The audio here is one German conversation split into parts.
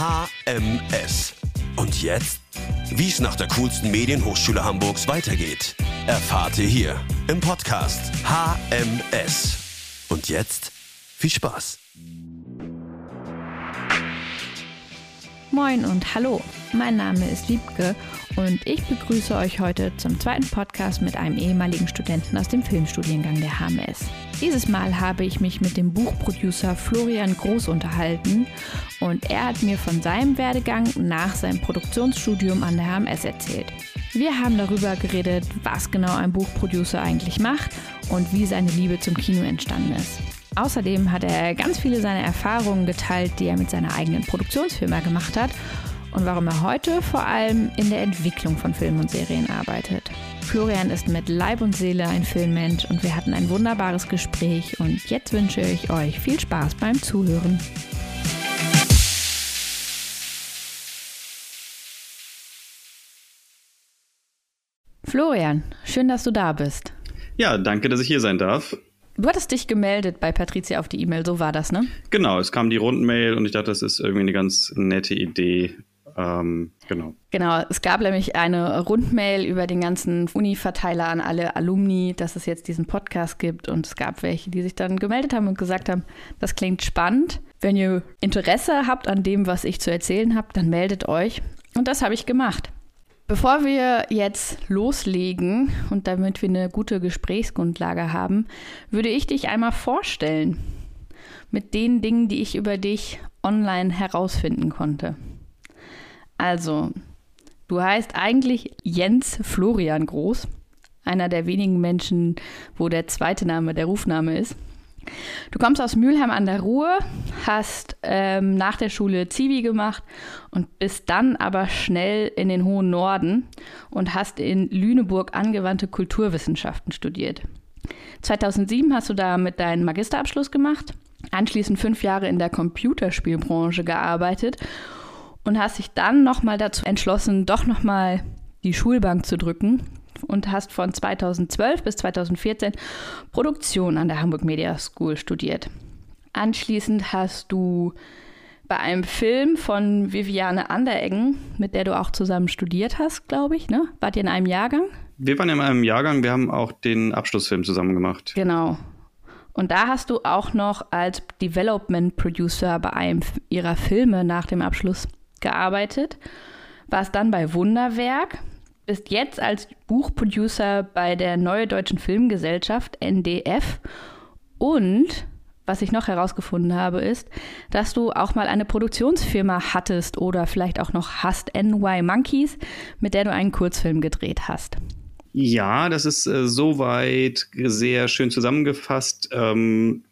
HMS. Und jetzt? Wie es nach der coolsten Medienhochschule Hamburgs weitergeht, erfahrt ihr hier im Podcast HMS. Und jetzt viel Spaß. Moin und hallo, mein Name ist Wiebke und ich begrüße euch heute zum zweiten Podcast mit einem ehemaligen Studenten aus dem Filmstudiengang der HMS. Dieses Mal habe ich mich mit dem Buchproducer Florian Groß unterhalten und er hat mir von seinem Werdegang nach seinem Produktionsstudium an der HMS erzählt. Wir haben darüber geredet, was genau ein Buchproducer eigentlich macht und wie seine Liebe zum Kino entstanden ist. Außerdem hat er ganz viele seiner Erfahrungen geteilt, die er mit seiner eigenen Produktionsfirma gemacht hat und warum er heute vor allem in der Entwicklung von Filmen und Serien arbeitet. Florian ist mit Leib und Seele ein Filmmensch und wir hatten ein wunderbares Gespräch und jetzt wünsche ich euch viel Spaß beim Zuhören. Florian, schön, dass du da bist. Ja, danke, dass ich hier sein darf. Du hattest dich gemeldet bei Patricia auf die E-Mail, so war das, ne? Genau, es kam die Rundmail und ich dachte, das ist irgendwie eine ganz nette Idee. Ähm, genau. Genau, es gab nämlich eine Rundmail über den ganzen Uni-Verteiler an alle Alumni, dass es jetzt diesen Podcast gibt und es gab welche, die sich dann gemeldet haben und gesagt haben, das klingt spannend. Wenn ihr Interesse habt an dem, was ich zu erzählen habe, dann meldet euch. Und das habe ich gemacht. Bevor wir jetzt loslegen und damit wir eine gute Gesprächsgrundlage haben, würde ich dich einmal vorstellen mit den Dingen, die ich über dich online herausfinden konnte. Also, du heißt eigentlich Jens Florian Groß, einer der wenigen Menschen, wo der zweite Name der Rufname ist. Du kommst aus Mülheim an der Ruhr, hast ähm, nach der Schule Zivi gemacht und bist dann aber schnell in den hohen Norden und hast in Lüneburg angewandte Kulturwissenschaften studiert. 2007 hast du da mit deinem Magisterabschluss gemacht, anschließend fünf Jahre in der Computerspielbranche gearbeitet und hast dich dann nochmal dazu entschlossen, doch nochmal die Schulbank zu drücken und hast von 2012 bis 2014 Produktion an der Hamburg Media School studiert. Anschließend hast du bei einem Film von Viviane Andereggen, mit der du auch zusammen studiert hast, glaube ich, ne? Wart ihr in einem Jahrgang? Wir waren in einem Jahrgang, wir haben auch den Abschlussfilm zusammen gemacht. Genau. Und da hast du auch noch als Development Producer bei einem ihrer Filme nach dem Abschluss gearbeitet. Warst dann bei Wunderwerk bist jetzt als Buchproducer bei der Neue Deutschen Filmgesellschaft, NDF. Und was ich noch herausgefunden habe, ist, dass du auch mal eine Produktionsfirma hattest oder vielleicht auch noch hast, NY Monkeys, mit der du einen Kurzfilm gedreht hast. Ja, das ist äh, soweit sehr schön zusammengefasst. Ähm,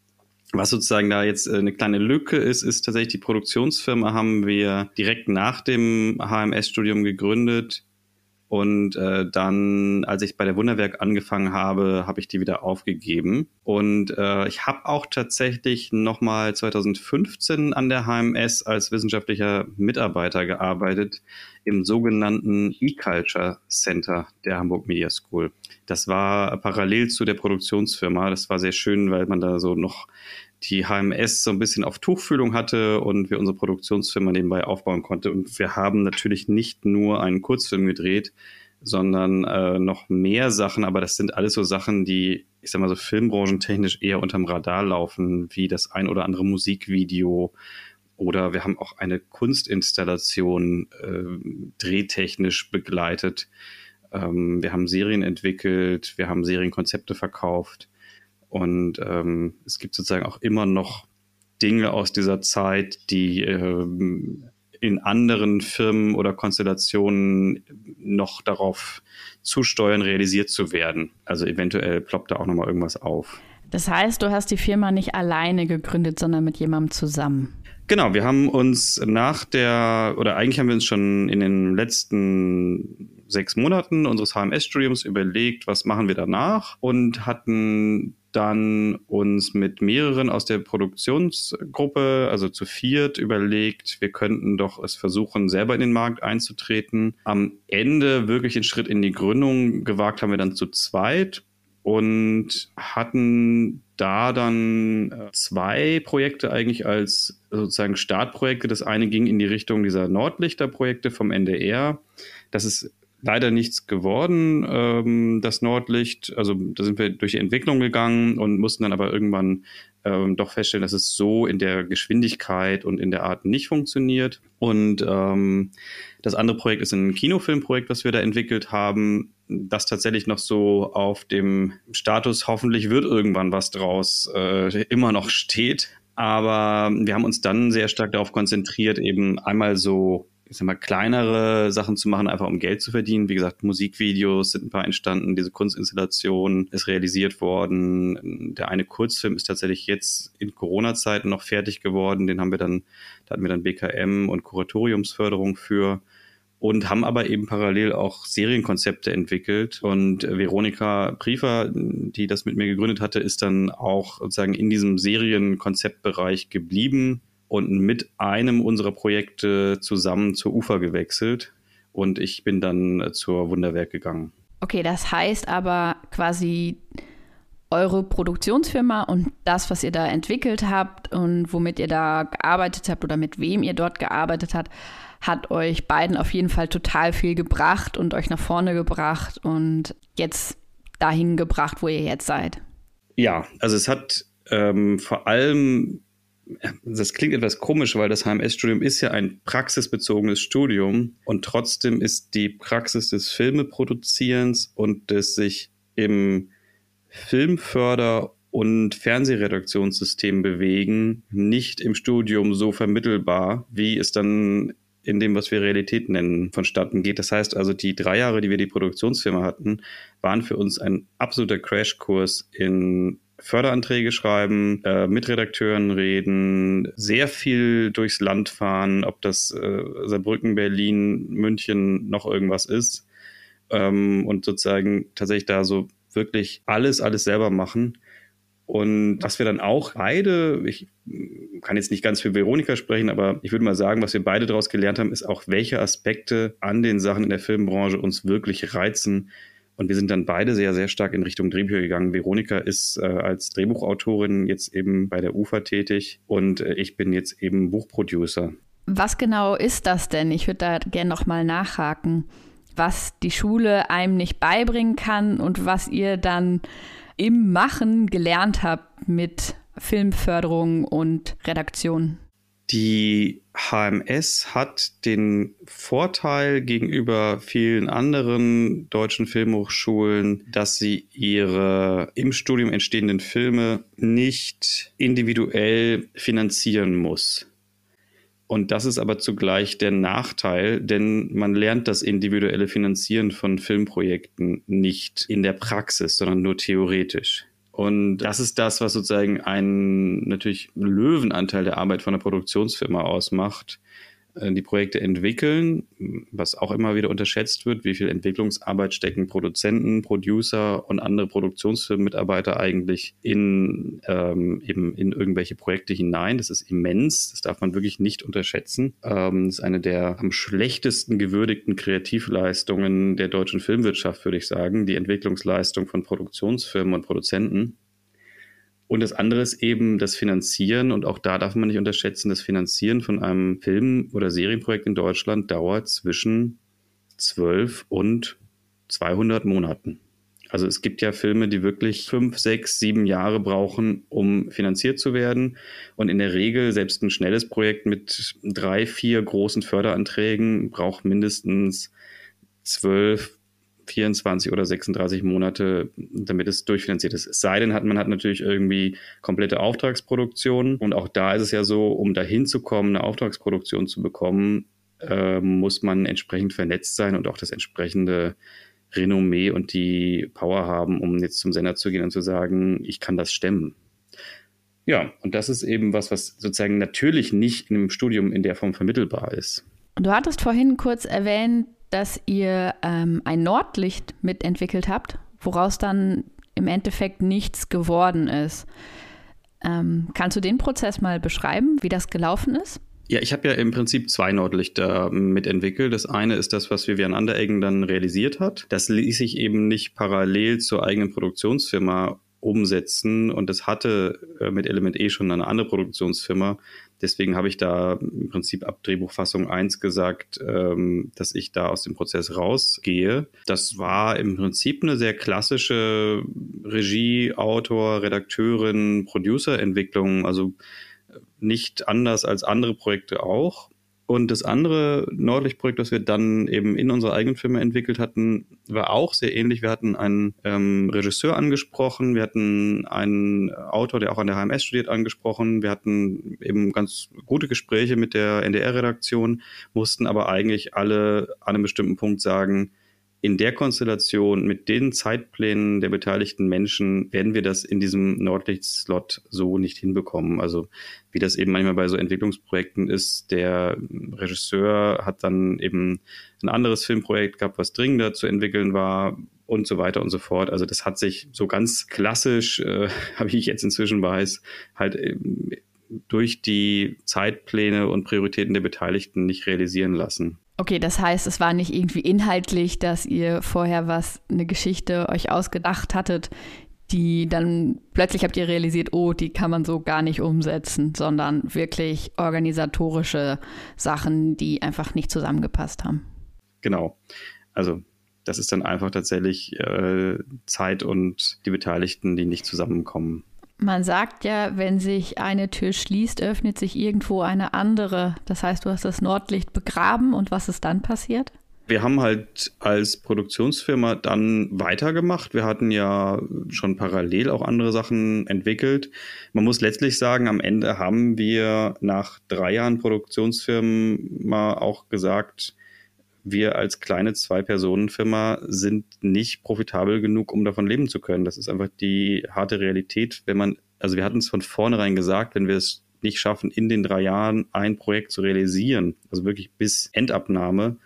was sozusagen da jetzt äh, eine kleine Lücke ist, ist tatsächlich die Produktionsfirma haben wir direkt nach dem HMS-Studium gegründet und äh, dann, als ich bei der Wunderwerk angefangen habe, habe ich die wieder aufgegeben. Und äh, ich habe auch tatsächlich nochmal 2015 an der HMS als wissenschaftlicher Mitarbeiter gearbeitet im sogenannten E-Culture Center der Hamburg Media School. Das war parallel zu der Produktionsfirma. Das war sehr schön, weil man da so noch die HMS so ein bisschen auf Tuchfühlung hatte und wir unsere Produktionsfirma nebenbei aufbauen konnte. Und wir haben natürlich nicht nur einen Kurzfilm gedreht, sondern äh, noch mehr Sachen, aber das sind alles so Sachen, die, ich sag mal so filmbranchentechnisch eher unterm Radar laufen, wie das ein oder andere Musikvideo oder wir haben auch eine Kunstinstallation äh, drehtechnisch begleitet. Ähm, wir haben Serien entwickelt, wir haben Serienkonzepte verkauft. Und ähm, es gibt sozusagen auch immer noch Dinge aus dieser Zeit, die ähm, in anderen Firmen oder Konstellationen noch darauf zusteuern, realisiert zu werden. Also eventuell ploppt da auch nochmal irgendwas auf. Das heißt, du hast die Firma nicht alleine gegründet, sondern mit jemandem zusammen. Genau, wir haben uns nach der, oder eigentlich haben wir uns schon in den letzten sechs Monaten unseres HMS-Studiums überlegt, was machen wir danach und hatten dann uns mit mehreren aus der Produktionsgruppe, also zu viert, überlegt, wir könnten doch es versuchen, selber in den Markt einzutreten. Am Ende wirklich den Schritt in die Gründung gewagt haben wir dann zu zweit und hatten da dann äh, zwei Projekte eigentlich als sozusagen Startprojekte. Das eine ging in die Richtung dieser Nordlichter-Projekte vom NDR. Das ist leider nichts geworden, ähm, das Nordlicht. Also da sind wir durch die Entwicklung gegangen und mussten dann aber irgendwann ähm, doch feststellen, dass es so in der Geschwindigkeit und in der Art nicht funktioniert. Und ähm, das andere Projekt ist ein Kinofilmprojekt, was wir da entwickelt haben, das tatsächlich noch so auf dem Status, hoffentlich wird irgendwann was draus, äh, immer noch steht. Aber wir haben uns dann sehr stark darauf konzentriert, eben einmal so ich sag mal, kleinere Sachen zu machen, einfach um Geld zu verdienen. Wie gesagt, Musikvideos sind ein paar entstanden, diese Kunstinstallation ist realisiert worden. Der eine Kurzfilm ist tatsächlich jetzt in Corona-Zeiten noch fertig geworden. Den haben wir dann, da hatten wir dann BKM und Kuratoriumsförderung für und haben aber eben parallel auch Serienkonzepte entwickelt. Und Veronika Priefer, die das mit mir gegründet hatte, ist dann auch sozusagen in diesem Serienkonzeptbereich geblieben und mit einem unserer Projekte zusammen zur Ufer gewechselt. Und ich bin dann zur Wunderwerk gegangen. Okay, das heißt aber quasi eure Produktionsfirma und das, was ihr da entwickelt habt und womit ihr da gearbeitet habt oder mit wem ihr dort gearbeitet habt, hat euch beiden auf jeden Fall total viel gebracht und euch nach vorne gebracht und jetzt dahin gebracht, wo ihr jetzt seid. Ja, also es hat ähm, vor allem das klingt etwas komisch, weil das HMS-Studium ist ja ein praxisbezogenes Studium und trotzdem ist die Praxis des Filmeproduzierens und des sich im Filmförder- und Fernsehredaktionssystem bewegen nicht im Studium so vermittelbar, wie es dann in dem, was wir Realität nennen, vonstatten geht. Das heißt also, die drei Jahre, die wir die Produktionsfirma hatten, waren für uns ein absoluter Crashkurs in Förderanträge schreiben, äh, mit Redakteuren reden, sehr viel durchs Land fahren, ob das äh, Saarbrücken, Berlin, München noch irgendwas ist. Ähm, und sozusagen tatsächlich da so wirklich alles, alles selber machen. Und was wir dann auch beide, ich kann jetzt nicht ganz für Veronika sprechen, aber ich würde mal sagen, was wir beide daraus gelernt haben, ist auch, welche Aspekte an den Sachen in der Filmbranche uns wirklich reizen und wir sind dann beide sehr, sehr stark in Richtung Drehbücher gegangen. Veronika ist äh, als Drehbuchautorin jetzt eben bei der UFA tätig und äh, ich bin jetzt eben Buchproducer. Was genau ist das denn? Ich würde da gerne nochmal nachhaken, was die Schule einem nicht beibringen kann und was ihr dann im Machen gelernt habt mit Filmförderung und Redaktion. Die HMS hat den Vorteil gegenüber vielen anderen deutschen Filmhochschulen, dass sie ihre im Studium entstehenden Filme nicht individuell finanzieren muss. Und das ist aber zugleich der Nachteil, denn man lernt das individuelle Finanzieren von Filmprojekten nicht in der Praxis, sondern nur theoretisch. Und das ist das, was sozusagen einen natürlich Löwenanteil der Arbeit von einer Produktionsfirma ausmacht. Äh, die Projekte entwickeln, was auch immer wieder unterschätzt wird, wie viel Entwicklungsarbeit stecken Produzenten, Producer und andere Produktionsfirmenmitarbeiter eigentlich in, ähm, eben in irgendwelche Projekte hinein. Das ist immens, das darf man wirklich nicht unterschätzen. Ähm, das ist eine der am schlechtesten gewürdigten Kreativleistungen der deutschen Filmwirtschaft, würde ich sagen, die Entwicklungsleistung von Produktionsfirmen und Produzenten. Und das andere ist eben das Finanzieren. Und auch da darf man nicht unterschätzen, das Finanzieren von einem Film- oder Serienprojekt in Deutschland dauert zwischen 12 und 200 Monaten. Also es gibt ja Filme, die wirklich fünf, sechs, sieben Jahre brauchen, um finanziert zu werden. Und in der Regel, selbst ein schnelles Projekt mit drei, vier großen Förderanträgen braucht mindestens zwölf 24 oder 36 Monate, damit es durchfinanziert ist. Es sei denn, hat, man hat natürlich irgendwie komplette Auftragsproduktion. Und auch da ist es ja so, um dahin zu kommen, eine Auftragsproduktion zu bekommen, äh, muss man entsprechend vernetzt sein und auch das entsprechende Renommee und die Power haben, um jetzt zum Sender zu gehen und zu sagen, ich kann das stemmen. Ja, und das ist eben was, was sozusagen natürlich nicht in einem Studium in der Form vermittelbar ist. Du hattest vorhin kurz erwähnt, dass ihr ähm, ein Nordlicht mitentwickelt habt, woraus dann im Endeffekt nichts geworden ist. Ähm, kannst du den Prozess mal beschreiben, wie das gelaufen ist? Ja, ich habe ja im Prinzip zwei Nordlichter mitentwickelt. Das eine ist das, was Vivian Andereggen dann realisiert hat. Das ließ sich eben nicht parallel zur eigenen Produktionsfirma umsetzen und das hatte äh, mit Element E schon eine andere Produktionsfirma. Deswegen habe ich da im Prinzip ab Drehbuchfassung 1 gesagt, ähm, dass ich da aus dem Prozess rausgehe. Das war im Prinzip eine sehr klassische Regie, Autor, Redakteurin, Producer-Entwicklung. Also nicht anders als andere Projekte auch. Und das andere Nordlicht-Projekt, das wir dann eben in unserer eigenen Firma entwickelt hatten, war auch sehr ähnlich. Wir hatten einen ähm, Regisseur angesprochen, wir hatten einen Autor, der auch an der HMS studiert, angesprochen. Wir hatten eben ganz gute Gespräche mit der NDR-Redaktion, mussten aber eigentlich alle an einem bestimmten Punkt sagen, in der Konstellation mit den Zeitplänen der beteiligten Menschen werden wir das in diesem Nordlicht-Slot so nicht hinbekommen. Also wie das eben manchmal bei so Entwicklungsprojekten ist, der Regisseur hat dann eben ein anderes Filmprojekt gehabt, was dringender zu entwickeln war und so weiter und so fort. Also das hat sich so ganz klassisch, äh, wie ich jetzt inzwischen weiß, halt äh, durch die Zeitpläne und Prioritäten der Beteiligten nicht realisieren lassen. Okay, das heißt, es war nicht irgendwie inhaltlich, dass ihr vorher was, eine Geschichte euch ausgedacht hattet, die dann plötzlich habt ihr realisiert, oh, die kann man so gar nicht umsetzen, sondern wirklich organisatorische Sachen, die einfach nicht zusammengepasst haben. Genau. Also das ist dann einfach tatsächlich äh, Zeit und die Beteiligten, die nicht zusammenkommen. Man sagt ja, wenn sich eine Tür schließt, öffnet sich irgendwo eine andere. Das heißt, du hast das Nordlicht begraben und was ist dann passiert? Wir haben halt als Produktionsfirma dann weitergemacht. Wir hatten ja schon parallel auch andere Sachen entwickelt. Man muss letztlich sagen, am Ende haben wir nach drei Jahren Produktionsfirma auch gesagt, wir als kleine Zwei-Personen-Firma sind nicht profitabel genug, um davon leben zu können. Das ist einfach die harte Realität. Wenn man, also wir hatten es von vornherein gesagt, wenn wir es nicht schaffen, in den drei Jahren ein Projekt zu realisieren, also wirklich bis Endabnahme,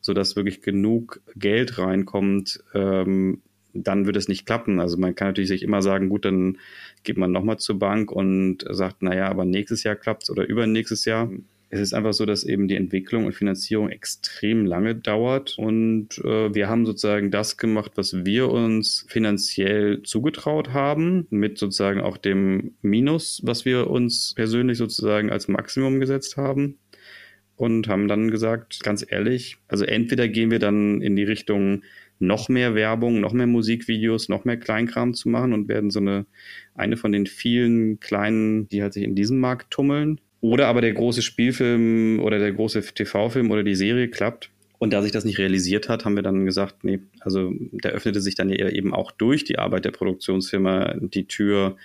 sodass wirklich genug Geld reinkommt, ähm, dann wird es nicht klappen. Also man kann natürlich sich immer sagen, gut, dann geht man nochmal zur Bank und sagt, naja, aber nächstes Jahr klappt es oder übernächstes Jahr es ist einfach so, dass eben die Entwicklung und Finanzierung extrem lange dauert. Und äh, wir haben sozusagen das gemacht, was wir uns finanziell zugetraut haben, mit sozusagen auch dem Minus, was wir uns persönlich sozusagen als Maximum gesetzt haben. Und haben dann gesagt, ganz ehrlich, also entweder gehen wir dann in die Richtung noch mehr Werbung, noch mehr Musikvideos, noch mehr Kleinkram zu machen und werden so eine, eine von den vielen kleinen, die halt sich in diesem Markt tummeln. Oder aber der große Spielfilm oder der große TV-Film oder die Serie klappt. Und da sich das nicht realisiert hat, haben wir dann gesagt, nee, also da öffnete sich dann ja eben auch durch die Arbeit der Produktionsfirma die Tür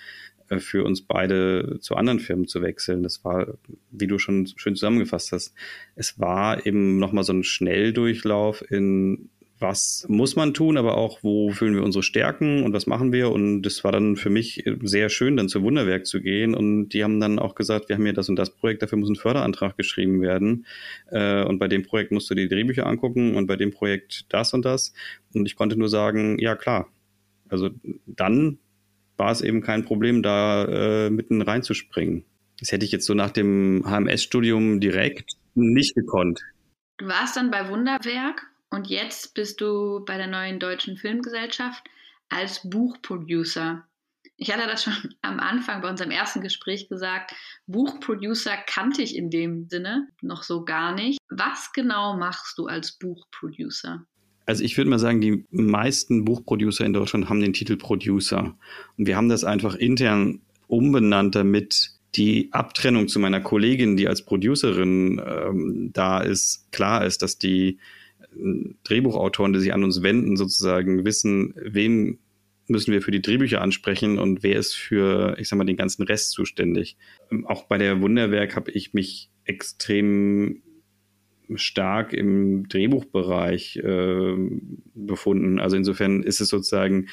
äh, für uns beide zu anderen Firmen zu wechseln. Das war, wie du schon schön zusammengefasst hast, es war eben nochmal so ein Schnelldurchlauf in was muss man tun, aber auch, wo fühlen wir unsere Stärken und was machen wir. Und das war dann für mich sehr schön, dann zum Wunderwerk zu gehen. Und die haben dann auch gesagt, wir haben hier das und das Projekt, dafür muss ein Förderantrag geschrieben werden. Äh, und bei dem Projekt musst du die Drehbücher angucken und bei dem Projekt das und das. Und ich konnte nur sagen, ja klar. Also dann war es eben kein Problem, da äh, mitten reinzuspringen. Das hätte ich jetzt so nach dem HMS-Studium direkt nicht gekonnt. Du warst dann bei Wunderwerk und jetzt bist du bei der neuen Deutschen Filmgesellschaft als Buchproducer. Ich hatte das schon am Anfang bei unserem ersten Gespräch gesagt. Buchproducer kannte ich in dem Sinne noch so gar nicht. Was genau machst du als Buchproducer? Also ich würde mal sagen, die meisten Buchproducer in Deutschland haben den Titel Producer. Und wir haben das einfach intern umbenannt, damit die Abtrennung zu meiner Kollegin, die als Producerin ähm, da ist, klar ist, dass die Drehbuchautoren, die sich an uns wenden, sozusagen wissen, wen müssen wir für die Drehbücher ansprechen und wer ist für, ich sag mal, den ganzen Rest zuständig. Ähm, auch bei der Wunderwerk habe ich mich extrem stark im Drehbuchbereich äh, befunden. Also insofern ist es sozusagen,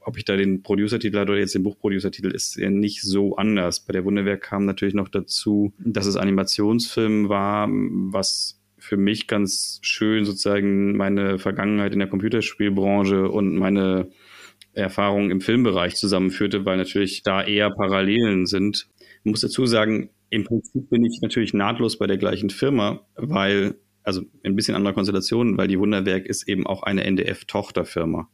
ob ich da den Producer-Titel hatte oder jetzt den Buchproducer-Titel, ist ja nicht so anders. Bei der Wunderwerk kam natürlich noch dazu, dass es Animationsfilm war, was für mich ganz schön sozusagen meine Vergangenheit in der Computerspielbranche und meine Erfahrungen im Filmbereich zusammenführte, weil natürlich da eher Parallelen sind. Ich muss dazu sagen, Im Prinzip bin ich natürlich nahtlos bei der gleichen Firma, weil, also ein bisschen anderer Konstellation, weil die Wunderwerk ist eben auch eine NDF-Tochterfirma.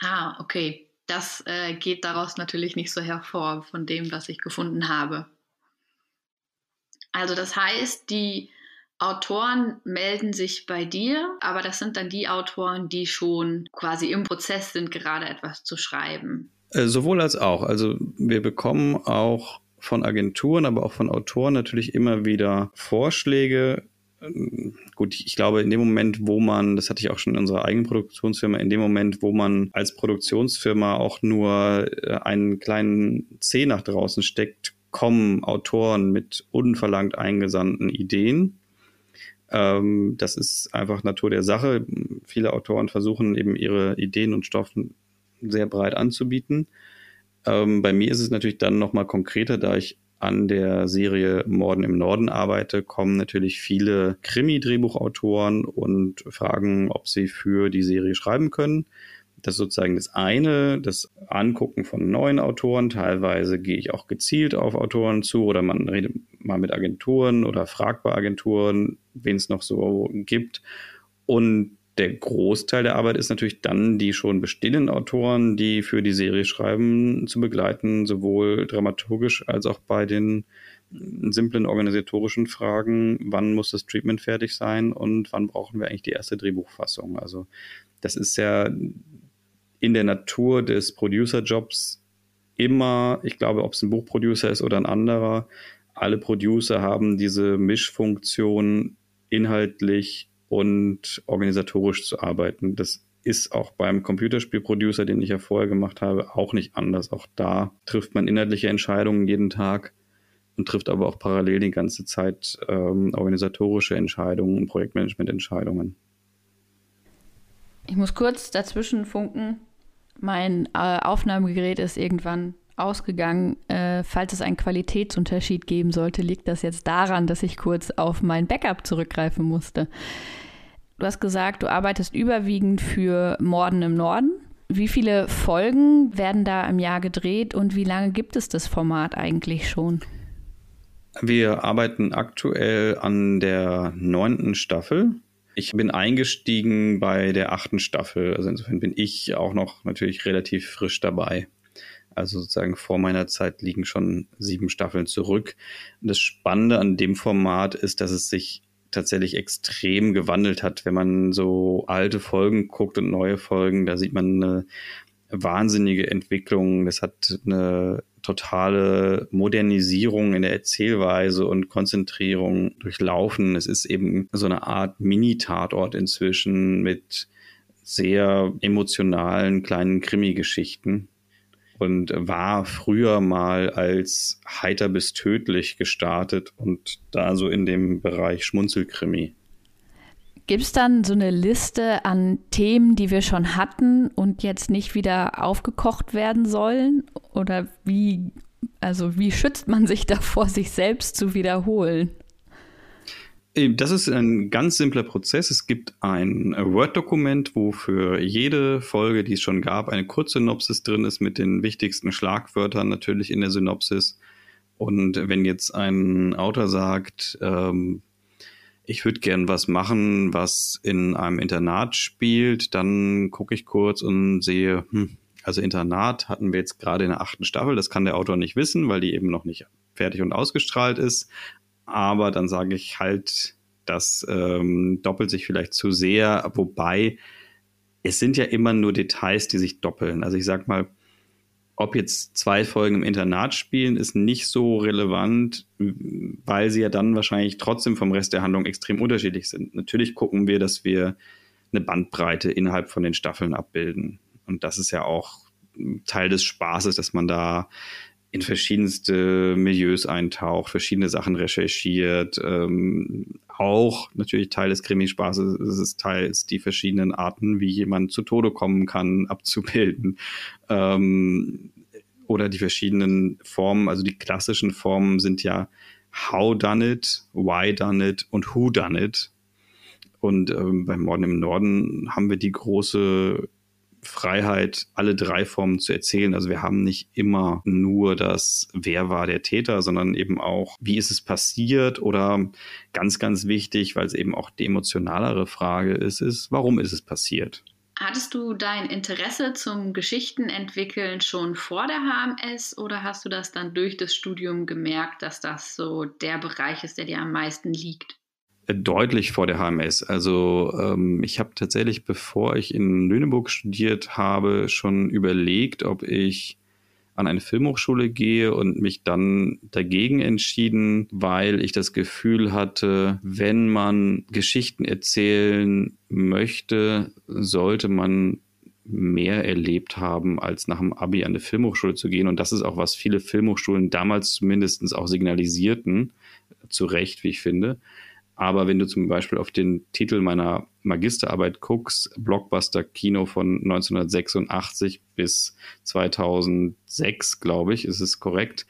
Ah, okay. Das äh, geht daraus natürlich nicht so hervor von dem, was ich gefunden habe. Also das heißt, die Autoren melden sich bei dir, aber das sind dann die Autoren, die schon quasi im Prozess sind, gerade etwas zu schreiben. Äh, sowohl als auch. Also wir bekommen auch von Agenturen, aber auch von Autoren natürlich immer wieder Vorschläge. Ähm, gut, ich glaube, in dem Moment, wo man, das hatte ich auch schon in unserer eigenen Produktionsfirma, in dem Moment, wo man als Produktionsfirma auch nur äh, einen kleinen C nach draußen steckt, kommen Autoren mit unverlangt eingesandten Ideen. Ähm, das ist einfach Natur der Sache. Viele Autoren versuchen eben ihre Ideen und Stoffen sehr breit anzubieten. Ähm, bei mir ist es natürlich dann nochmal konkreter, da ich an der Serie Morden im Norden arbeite, kommen natürlich viele Krimi-Drehbuchautoren und fragen, ob sie für die Serie schreiben können. Das ist sozusagen das eine, das Angucken von neuen Autoren. Teilweise gehe ich auch gezielt auf Autoren zu oder man redet mal mit Agenturen oder fragt bei Agenturen, wen es noch so gibt. Und der Großteil der Arbeit ist natürlich dann, die schon bestehenden Autoren, die für die Serie schreiben, zu begleiten, sowohl dramaturgisch als auch bei den simplen organisatorischen Fragen, wann muss das Treatment fertig sein und wann brauchen wir eigentlich die erste Drehbuchfassung. Also das ist ja in der Natur des Producer-Jobs immer, ich glaube, ob es ein Buchproducer ist oder ein anderer, alle Producer haben diese Mischfunktion inhaltlich und organisatorisch zu arbeiten. Das ist auch beim Computerspielproducer, den ich ja vorher gemacht habe, auch nicht anders. Auch da trifft man inhaltliche Entscheidungen jeden Tag und trifft aber auch parallel die ganze Zeit ähm, organisatorische Entscheidungen und Projektmanagement-Entscheidungen. Ich muss kurz dazwischen funken. Mein äh, Aufnahmegerät ist irgendwann ausgegangen. Äh, falls es einen Qualitätsunterschied geben sollte, liegt das jetzt daran, dass ich kurz auf mein Backup zurückgreifen musste. Du hast gesagt, du arbeitest überwiegend für Morden im Norden. Wie viele Folgen werden da im Jahr gedreht und wie lange gibt es das Format eigentlich schon? Wir arbeiten aktuell an der neunten Staffel. Ich bin eingestiegen bei der achten Staffel. Also insofern bin ich auch noch natürlich relativ frisch dabei. Also sozusagen vor meiner Zeit liegen schon sieben Staffeln zurück. Das Spannende an dem Format ist, dass es sich tatsächlich extrem gewandelt hat. Wenn man so alte Folgen guckt und neue Folgen, da sieht man eine wahnsinnige Entwicklung. Das hat eine totale Modernisierung in der Erzählweise und Konzentrierung durchlaufen. Es ist eben so eine Art Mini-Tatort inzwischen mit sehr emotionalen kleinen Krimi-Geschichten und war früher mal als heiter bis tödlich gestartet und da so in dem Bereich Schmunzelkrimi. Gibt es dann so eine Liste an Themen, die wir schon hatten und jetzt nicht wieder aufgekocht werden sollen? Oder wie, also wie schützt man sich davor, sich selbst zu wiederholen? Das ist ein ganz simpler Prozess. Es gibt ein Word-Dokument, wo für jede Folge, die es schon gab, eine Kurzsynopsis drin ist mit den wichtigsten Schlagwörtern natürlich in der Synopsis. Und wenn jetzt ein Autor sagt, ähm, ich würde gern was machen, was in einem Internat spielt, dann gucke ich kurz und sehe, hm, also Internat hatten wir jetzt gerade in der achten Staffel, das kann der Autor nicht wissen, weil die eben noch nicht fertig und ausgestrahlt ist. Aber dann sage ich halt, das ähm, doppelt sich vielleicht zu sehr, wobei es sind ja immer nur Details, die sich doppeln. Also ich sag mal, ob jetzt zwei Folgen im Internat spielen, ist nicht so relevant, weil sie ja dann wahrscheinlich trotzdem vom Rest der Handlung extrem unterschiedlich sind. Natürlich gucken wir, dass wir eine Bandbreite innerhalb von den Staffeln abbilden. Und das ist ja auch Teil des Spaßes, dass man da in verschiedenste Milieus eintaucht, verschiedene Sachen recherchiert. Ähm, auch natürlich Teil des Krimispaßes ist es teils die verschiedenen Arten, wie jemand zu Tode kommen kann, abzubilden. Ähm, oder die verschiedenen Formen, also die klassischen Formen sind ja How done it, Why done it und Who done it. Und ähm, beim Morden im Norden haben wir die große Freiheit, alle drei Formen zu erzählen. Also wir haben nicht immer nur das, wer war der Täter, sondern eben auch, wie ist es passiert oder ganz, ganz wichtig, weil es eben auch die emotionalere Frage ist, ist, warum ist es passiert? Hattest du dein Interesse zum Geschichtenentwickeln schon vor der HMS oder hast du das dann durch das Studium gemerkt, dass das so der Bereich ist, der dir am meisten liegt? Deutlich vor der HMS. Also ähm, ich habe tatsächlich, bevor ich in Lüneburg studiert habe, schon überlegt, ob ich an eine Filmhochschule gehe und mich dann dagegen entschieden, weil ich das Gefühl hatte, wenn man Geschichten erzählen möchte, sollte man mehr erlebt haben, als nach dem Abi an eine Filmhochschule zu gehen. Und das ist auch, was viele Filmhochschulen damals zumindest auch signalisierten, zu Recht, wie ich finde. Aber wenn du zum Beispiel auf den Titel meiner Magisterarbeit guckst, Blockbuster-Kino von 1986 bis 2006, glaube ich, ist es korrekt,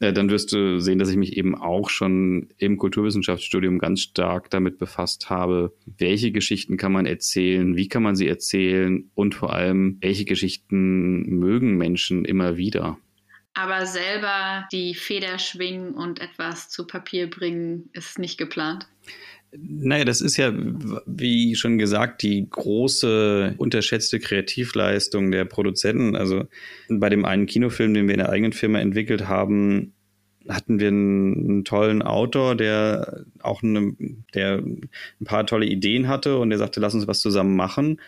äh, dann wirst du sehen, dass ich mich eben auch schon im Kulturwissenschaftsstudium ganz stark damit befasst habe, welche Geschichten kann man erzählen, wie kann man sie erzählen und vor allem, welche Geschichten mögen Menschen immer wieder. Aber selber die Feder schwingen und etwas zu Papier bringen, ist nicht geplant. Naja, das ist ja, wie schon gesagt, die große unterschätzte Kreativleistung der Produzenten. Also bei dem einen Kinofilm, den wir in der eigenen Firma entwickelt haben, hatten wir einen, tollen Autor, der auch eine, der ein paar tolle Ideen hatte und der sagte, lass uns was zusammen machen.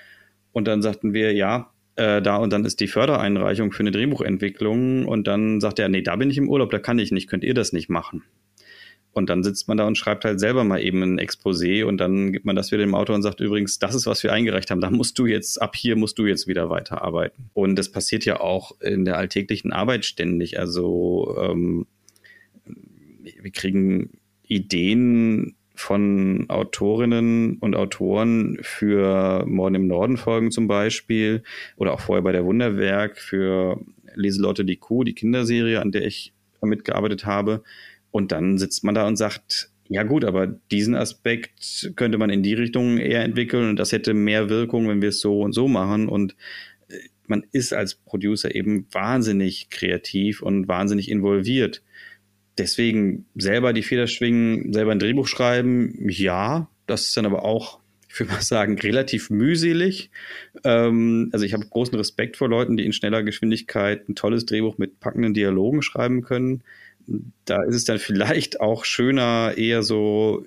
Und dann sagten wir, ja, äh, da und dann ist die Fördereinreichung für eine Drehbuchentwicklung und dann sagt er, nee, da bin ich im Urlaub, da kann ich nicht, könnt ihr das nicht machen. Und dann sitzt man da und schreibt halt selber mal eben ein Exposé und dann gibt man das wieder dem Autor und sagt übrigens, das ist, was wir eingereicht haben, da musst du jetzt, ab hier musst du jetzt wieder weiterarbeiten. Und das passiert ja auch in der alltäglichen Arbeit ständig. Also ähm, wir kriegen Ideen von Autorinnen und Autoren für Morden im Norden folgen zum Beispiel oder auch vorher bei der Wunderwerk für Leselotte die Kuh, die Kinderserie, an der ich mitgearbeitet habe. Und dann sitzt man da und sagt, ja gut, aber diesen Aspekt könnte man in die Richtung eher entwickeln und das hätte mehr Wirkung, wenn wir es so und so machen. Und äh, man ist als Producer eben wahnsinnig kreativ und wahnsinnig involviert deswegen selber die Feder schwingen, selber ein Drehbuch schreiben, ja, das ist dann aber auch, ich würde mal sagen, relativ mühselig. Ähm, also ich habe großen Respekt vor Leuten, die in schneller Geschwindigkeit ein tolles Drehbuch mit packenden Dialogen schreiben können. Da ist es dann vielleicht auch schöner, eher so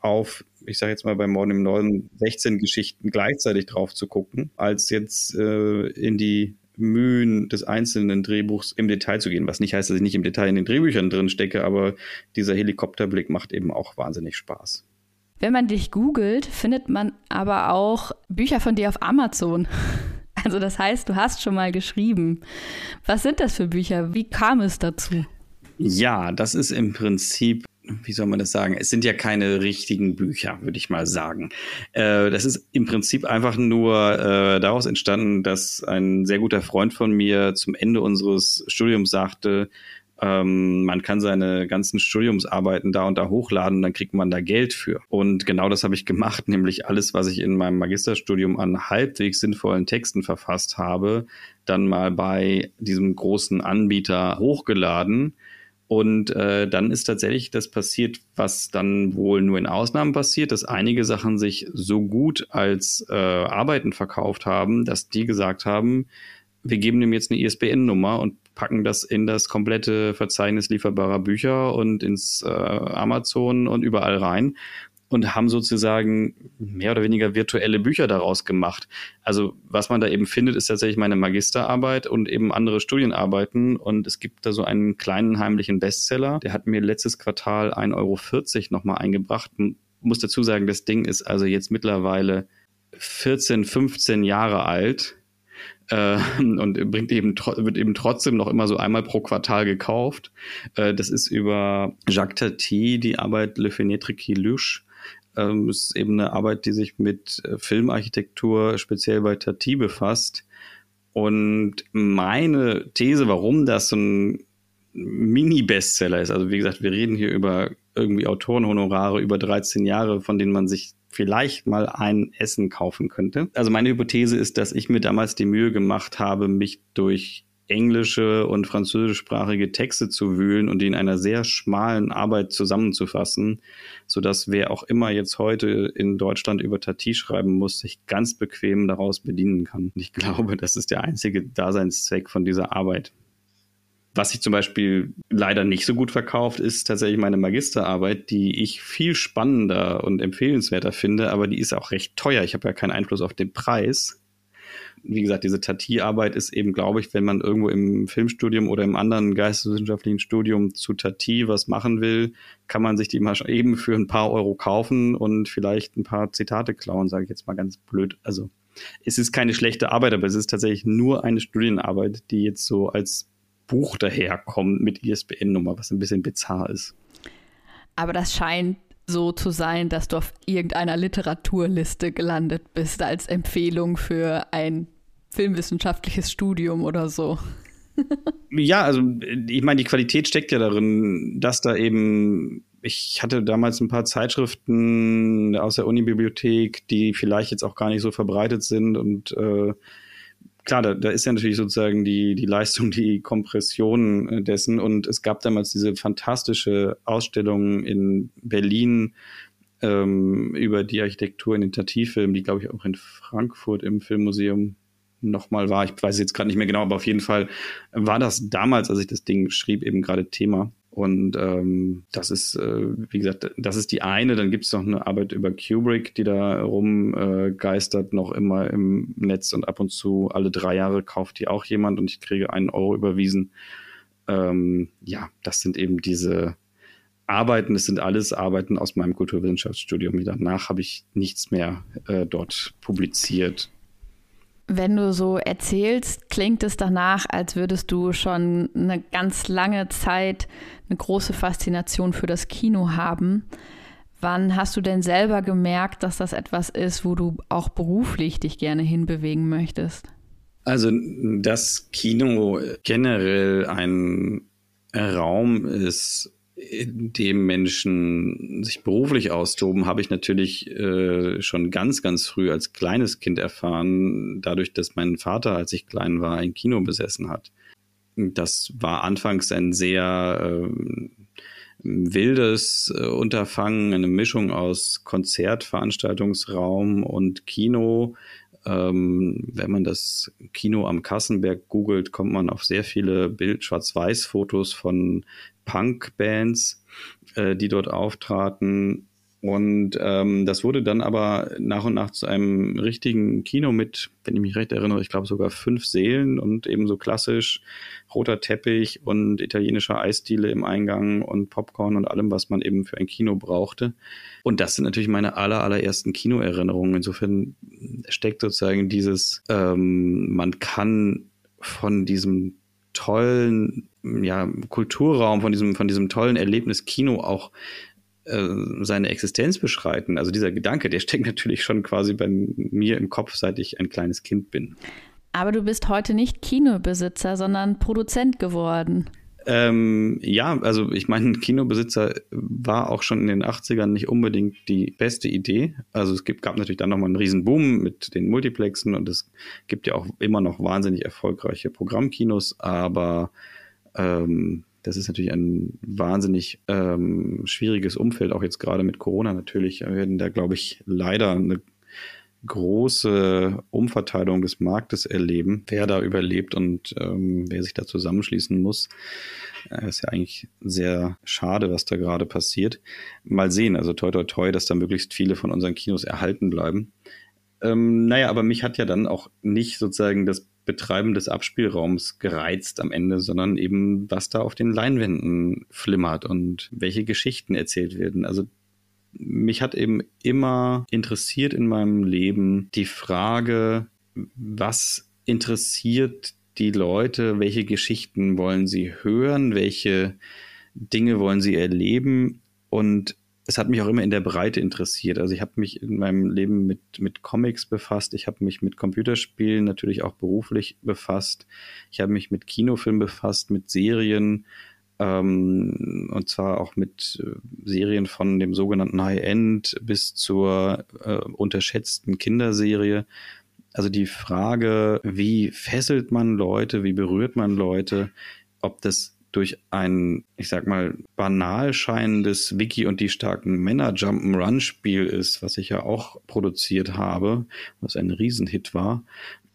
auf, ich sage jetzt mal bei Morden im Norden, 16 Geschichten gleichzeitig drauf zu gucken, als jetzt äh, in die Mühen des einzelnen Drehbuchs im Detail zu gehen. Was nicht heißt, dass ich nicht im Detail in den Drehbüchern drin stecke, aber dieser Helikopterblick macht eben auch wahnsinnig Spaß. Wenn man dich googelt, findet man aber auch Bücher von dir auf Amazon. Also das heißt, du hast schon mal geschrieben. Was sind das für Bücher? Wie kam es dazu? Ja, das ist im Prinzip wie soll man das sagen? Es sind ja keine richtigen Bücher, würde ich mal sagen. Äh, das ist im Prinzip einfach nur äh, daraus entstanden, dass ein sehr guter Freund von mir zum Ende unseres Studiums sagte, ähm, man kann seine ganzen Studiumsarbeiten da und da hochladen, dann kriegt man da Geld für. Und genau das habe ich gemacht, nämlich alles, was ich in meinem Magisterstudium an halbwegs sinnvollen Texten verfasst habe, dann mal bei diesem großen Anbieter hochgeladen und äh, dann ist tatsächlich das passiert, was dann wohl nur in Ausnahmen passiert, dass einige Sachen sich so gut als äh, Arbeiten verkauft haben, dass die gesagt haben, wir geben dem jetzt eine ISBN-Nummer und packen das in das komplette Verzeichnis lieferbarer Bücher und ins äh, Amazon und überall rein und haben sozusagen mehr oder weniger virtuelle Bücher daraus gemacht. Also was man da eben findet, ist tatsächlich meine Magisterarbeit und eben andere Studienarbeiten. Und es gibt da so einen kleinen heimlichen Bestseller. Der hat mir letztes Quartal 1,40 Euro nochmal eingebracht. Ich muss dazu sagen, das Ding ist also jetzt mittlerweile 14, 15 Jahre alt äh, und bringt eben, wird eben trotzdem noch immer so einmal pro Quartal gekauft. Äh, das ist über Jacques Tati, die Arbeit Le Fenêtre qui Luche. Ähm, ist eben eine Arbeit, die sich mit äh, Filmarchitektur speziell bei Tati befasst. Und meine These, warum das so ein Mini-Bestseller ist, also wie gesagt, wir reden hier über irgendwie Autorenhonorare über 13 Jahre, von denen man sich vielleicht mal ein Essen kaufen könnte. Also meine Hypothese ist, dass ich mir damals die Mühe gemacht habe, mich durch englische und französischsprachige Texte zu wühlen und die in einer sehr schmalen Arbeit zusammenzufassen, sodass wer auch immer jetzt heute in Deutschland über Tati schreiben muss, sich ganz bequem daraus bedienen kann. Ich glaube, das ist der einzige Daseinszweck von dieser Arbeit. Was sich zum Beispiel leider nicht so gut verkauft, ist tatsächlich meine Magisterarbeit, die ich viel spannender und empfehlenswerter finde, aber die ist auch recht teuer. Ich habe ja keinen Einfluss auf den Preis wie gesagt, diese Tati-Arbeit ist eben, glaube ich, wenn man irgendwo im Filmstudium oder im anderen geisteswissenschaftlichen Studium zu Tati was machen will, kann man sich die mal eben für ein paar Euro kaufen und vielleicht ein paar Zitate klauen, sage ich jetzt mal ganz blöd. Also es ist keine schlechte Arbeit, aber es ist tatsächlich nur eine Studienarbeit, die jetzt so als Buch daherkommt mit ISBN-Nummer, was ein bisschen bizarr ist. Aber das scheint so zu sein, dass du auf irgendeiner Literaturliste gelandet bist als Empfehlung für ein filmwissenschaftliches Studium oder so. ja, also ich meine, die Qualität steckt ja darin, dass da eben, ich hatte damals ein paar Zeitschriften aus der Unibibliothek, die vielleicht jetzt auch gar nicht so verbreitet sind und äh, klar, da, da ist ja natürlich sozusagen die, die Leistung, die Kompression äh, dessen. Und es gab damals diese fantastische Ausstellung in Berlin ähm, über die Architektur in den Tativfilmen, die, glaube ich, auch in Frankfurt im Filmmuseum nochmal war. Ich weiß jetzt gerade nicht mehr genau, aber auf jeden Fall war das damals, als ich das Ding schrieb, eben gerade Thema. Und ähm, das ist, äh, wie gesagt, das ist die eine. Dann gibt es noch eine Arbeit über Kubrick, die da rumgeistert, äh, noch immer im Netz und ab und zu alle drei Jahre kauft die auch jemand und ich kriege einen Euro überwiesen. Ähm, ja, das sind eben diese Arbeiten, das sind alles Arbeiten aus meinem Kulturwissenschaftsstudium. Danach habe ich nichts mehr äh, dort publiziert. Wenn du so erzählst, klingt es danach, als würdest du schon eine ganz lange Zeit eine große Faszination für das Kino haben. Wann hast du denn selber gemerkt, dass das etwas ist, wo du auch beruflich dich gerne hinbewegen möchtest? Also, dass Kino generell ein Raum ist, dem Menschen sich beruflich austoben, habe ich natürlich äh, schon ganz, ganz früh als kleines Kind erfahren, dadurch, dass mein Vater, als ich klein war, ein Kino besessen hat. Das war anfangs ein sehr äh, wildes äh, Unterfangen, eine Mischung aus Konzert, Veranstaltungsraum und Kino. Ähm, wenn man das Kino am Kassenberg googelt, kommt man auf sehr viele Bild-Schwarz-Weiß-Fotos von Punk-Bands, äh, die dort auftraten. Und ähm, das wurde dann aber nach und nach zu einem richtigen Kino mit, wenn ich mich recht erinnere, ich glaube sogar fünf Seelen und eben so klassisch roter Teppich und italienischer Eisdiele im Eingang und Popcorn und allem, was man eben für ein Kino brauchte. Und das sind natürlich meine aller, allerersten Kinoerinnerungen. Insofern steckt sozusagen dieses, ähm, man kann von diesem tollen ja, Kulturraum, von diesem, von diesem tollen Erlebnis Kino auch äh, seine Existenz beschreiten. Also dieser Gedanke, der steckt natürlich schon quasi bei mir im Kopf, seit ich ein kleines Kind bin. Aber du bist heute nicht Kinobesitzer, sondern Produzent geworden. Ähm, ja, also ich meine, Kinobesitzer war auch schon in den 80ern nicht unbedingt die beste Idee. Also es gibt, gab natürlich dann nochmal einen riesen Boom mit den Multiplexen und es gibt ja auch immer noch wahnsinnig erfolgreiche Programmkinos, aber ähm, das ist natürlich ein wahnsinnig ähm, schwieriges Umfeld, auch jetzt gerade mit Corona natürlich. Wir werden da, glaube ich, leider eine große Umverteilung des Marktes erleben, wer da überlebt und ähm, wer sich da zusammenschließen muss. Äh, ist ja eigentlich sehr schade, was da gerade passiert. Mal sehen, also toi toi toi, dass da möglichst viele von unseren Kinos erhalten bleiben. Ähm, naja, aber mich hat ja dann auch nicht sozusagen das Betreiben des Abspielraums gereizt am Ende, sondern eben, was da auf den Leinwänden flimmert und welche Geschichten erzählt werden. Also mich hat eben immer interessiert in meinem Leben die Frage, was interessiert die Leute, welche Geschichten wollen sie hören, welche Dinge wollen sie erleben und es hat mich auch immer in der Breite interessiert. Also ich habe mich in meinem Leben mit, mit Comics befasst, ich habe mich mit Computerspielen natürlich auch beruflich befasst, ich habe mich mit Kinofilmen befasst, mit Serien. Ähm, und zwar auch mit äh, Serien von dem sogenannten High-End bis zur äh, unterschätzten Kinderserie. Also die Frage, wie fesselt man Leute, wie berührt man Leute, ob das durch ein, ich sag mal, banal scheinendes Wiki und die starken Männer Jump'n'Run Spiel ist, was ich ja auch produziert habe, was ein Riesenhit war,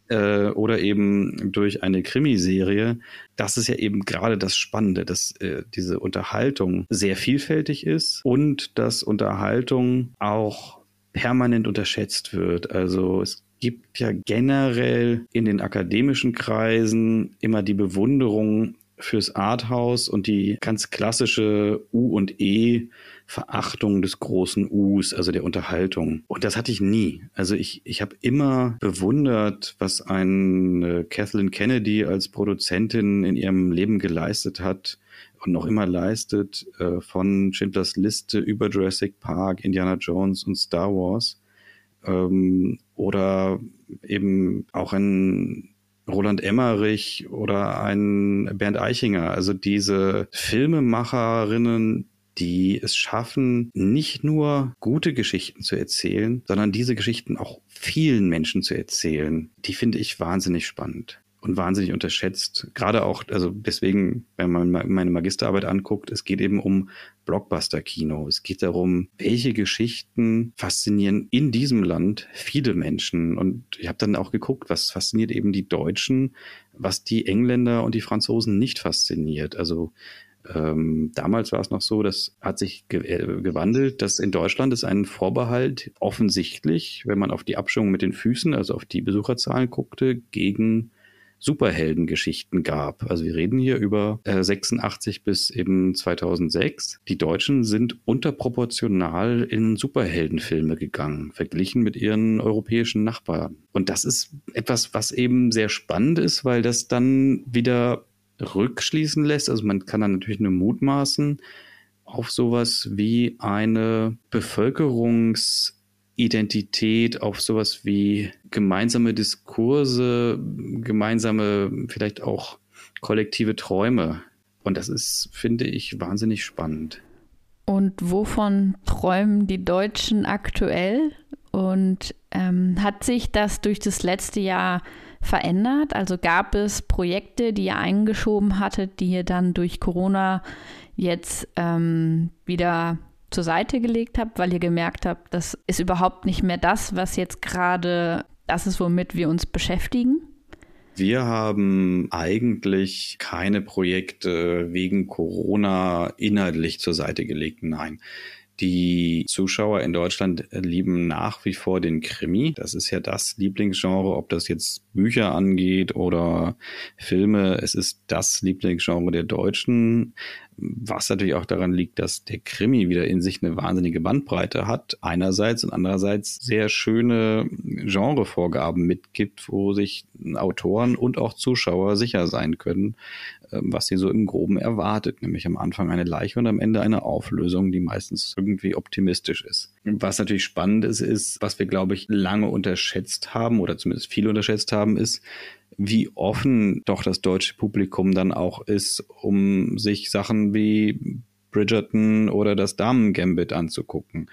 äh, oder eben durch eine Krimiserie, das ist ja eben gerade das Spannende, dass äh, diese Unterhaltung sehr vielfältig ist und dass Unterhaltung auch permanent unterschätzt wird. Also es gibt ja generell in den akademischen Kreisen immer die Bewunderung fürs Arthouse und die ganz klassische U und E Verachtung des großen Us, also der Unterhaltung. Und das hatte ich nie. Also ich, ich habe immer bewundert, was ein Kathleen Kennedy als Produzentin in ihrem Leben geleistet hat und noch immer leistet, äh, von Schindlers Liste über Jurassic Park, Indiana Jones und Star Wars. Ähm, oder eben auch ein Roland Emmerich oder ein Bernd Eichinger. Also diese Filmemacherinnen, die es schaffen, nicht nur gute Geschichten zu erzählen, sondern diese Geschichten auch vielen Menschen zu erzählen. Die finde ich wahnsinnig spannend und wahnsinnig unterschätzt. Gerade auch, also deswegen, wenn man meine Magisterarbeit anguckt, es geht eben um Blockbuster-Kino. Es geht darum, welche Geschichten faszinieren in diesem Land viele Menschen. Und ich habe dann auch geguckt, was fasziniert eben die Deutschen, was die Engländer und die Franzosen nicht fasziniert. Also ähm, damals war es noch so, das hat sich ge äh, gewandelt, dass in Deutschland ist ein Vorbehalt offensichtlich, wenn man auf die Abstimmung mit den Füßen, also auf die Besucherzahlen guckte, gegen Superheldengeschichten gab. Also wir reden hier über äh, 86 bis eben 2006. Die Deutschen sind unterproportional in Superheldenfilme gegangen, verglichen mit ihren europäischen Nachbarn. Und das ist etwas, was eben sehr spannend ist, weil das dann wieder rückschließen lässt. Also man kann dann natürlich nur mutmaßen auf sowas wie eine Bevölkerungsidentität, auf sowas wie gemeinsame Diskurse, gemeinsame, vielleicht auch kollektive Träume. Und das ist, finde ich, wahnsinnig spannend. Und wovon träumen die Deutschen aktuell? Und ähm, hat sich das durch das letzte Jahr verändert? Also gab es Projekte, die ihr eingeschoben hattet, die ihr dann durch Corona jetzt ähm, wieder zur Seite gelegt habt, weil ihr gemerkt habt, das ist überhaupt nicht mehr das, was jetzt gerade das ist, womit wir uns beschäftigen? Wir haben eigentlich keine Projekte wegen Corona inhaltlich zur Seite gelegt. Nein. Die Zuschauer in Deutschland lieben nach wie vor den Krimi. Das ist ja das Lieblingsgenre, ob das jetzt Bücher angeht oder Filme. Es ist das Lieblingsgenre der Deutschen. Was natürlich auch daran liegt, dass der Krimi wieder in sich eine wahnsinnige Bandbreite hat, einerseits und andererseits sehr schöne Genrevorgaben mitgibt, wo sich Autoren und auch Zuschauer sicher sein können, ähm, was sie so im Groben erwartet, nämlich am Anfang eine Leiche und am Ende eine Auflösung, die meistens irgendwie optimistisch ist. Was natürlich spannend ist, ist, was wir, glaube ich, lange unterschätzt haben oder zumindest viel unterschätzt haben, ist, wie offen doch das deutsche Publikum dann auch ist, um sich Sachen wie Bridgerton oder das Damen-Gambit anzugucken.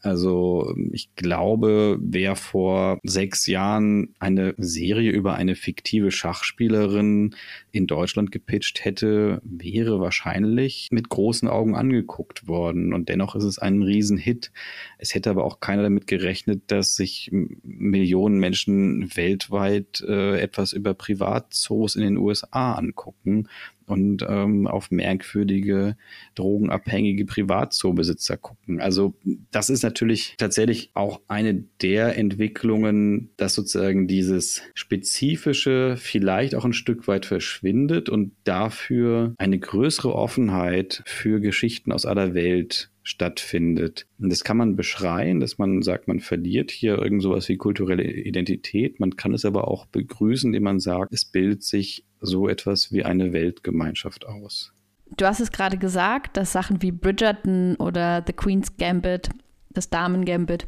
Also ich glaube, wer vor sechs Jahren eine Serie über eine fiktive Schachspielerin in Deutschland gepitcht hätte, wäre wahrscheinlich mit großen Augen angeguckt worden. Und dennoch ist es ein Riesenhit. Es hätte aber auch keiner damit gerechnet, dass sich Millionen Menschen weltweit äh, etwas über Privatzoos in den USA angucken und ähm, auf merkwürdige, drogenabhängige Privatzoobesitzer gucken. Also das ist natürlich tatsächlich auch eine der Entwicklungen, dass sozusagen dieses spezifische vielleicht auch ein Stück weit verschwindet und dafür eine größere Offenheit für Geschichten aus aller Welt stattfindet. Und das kann man beschreien, dass man sagt, man verliert hier irgend sowas wie kulturelle Identität. Man kann es aber auch begrüßen, indem man sagt, es bildet sich so etwas wie eine Weltgemeinschaft aus. Du hast es gerade gesagt, dass Sachen wie Bridgerton oder The Queen's Gambit, das Damen Gambit,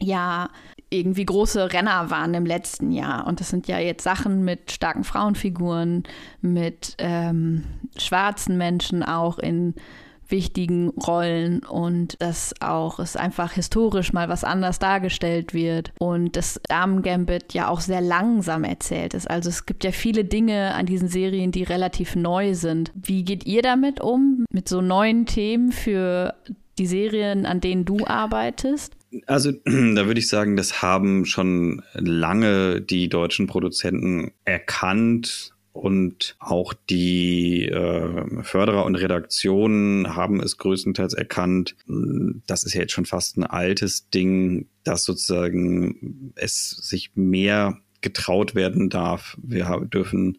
ja irgendwie große Renner waren im letzten Jahr. Und das sind ja jetzt Sachen mit starken Frauenfiguren, mit ähm, schwarzen Menschen auch in wichtigen Rollen und dass auch es einfach historisch mal was anders dargestellt wird und das Damen-Gambit ja auch sehr langsam erzählt ist. Also es gibt ja viele Dinge an diesen Serien, die relativ neu sind. Wie geht ihr damit um, mit so neuen Themen für die Serien, an denen du arbeitest? Also da würde ich sagen, das haben schon lange die deutschen Produzenten erkannt und auch die äh, Förderer und Redaktionen haben es größtenteils erkannt. Das ist ja jetzt schon fast ein altes Ding, dass sozusagen es sich mehr getraut werden darf. Wir dürfen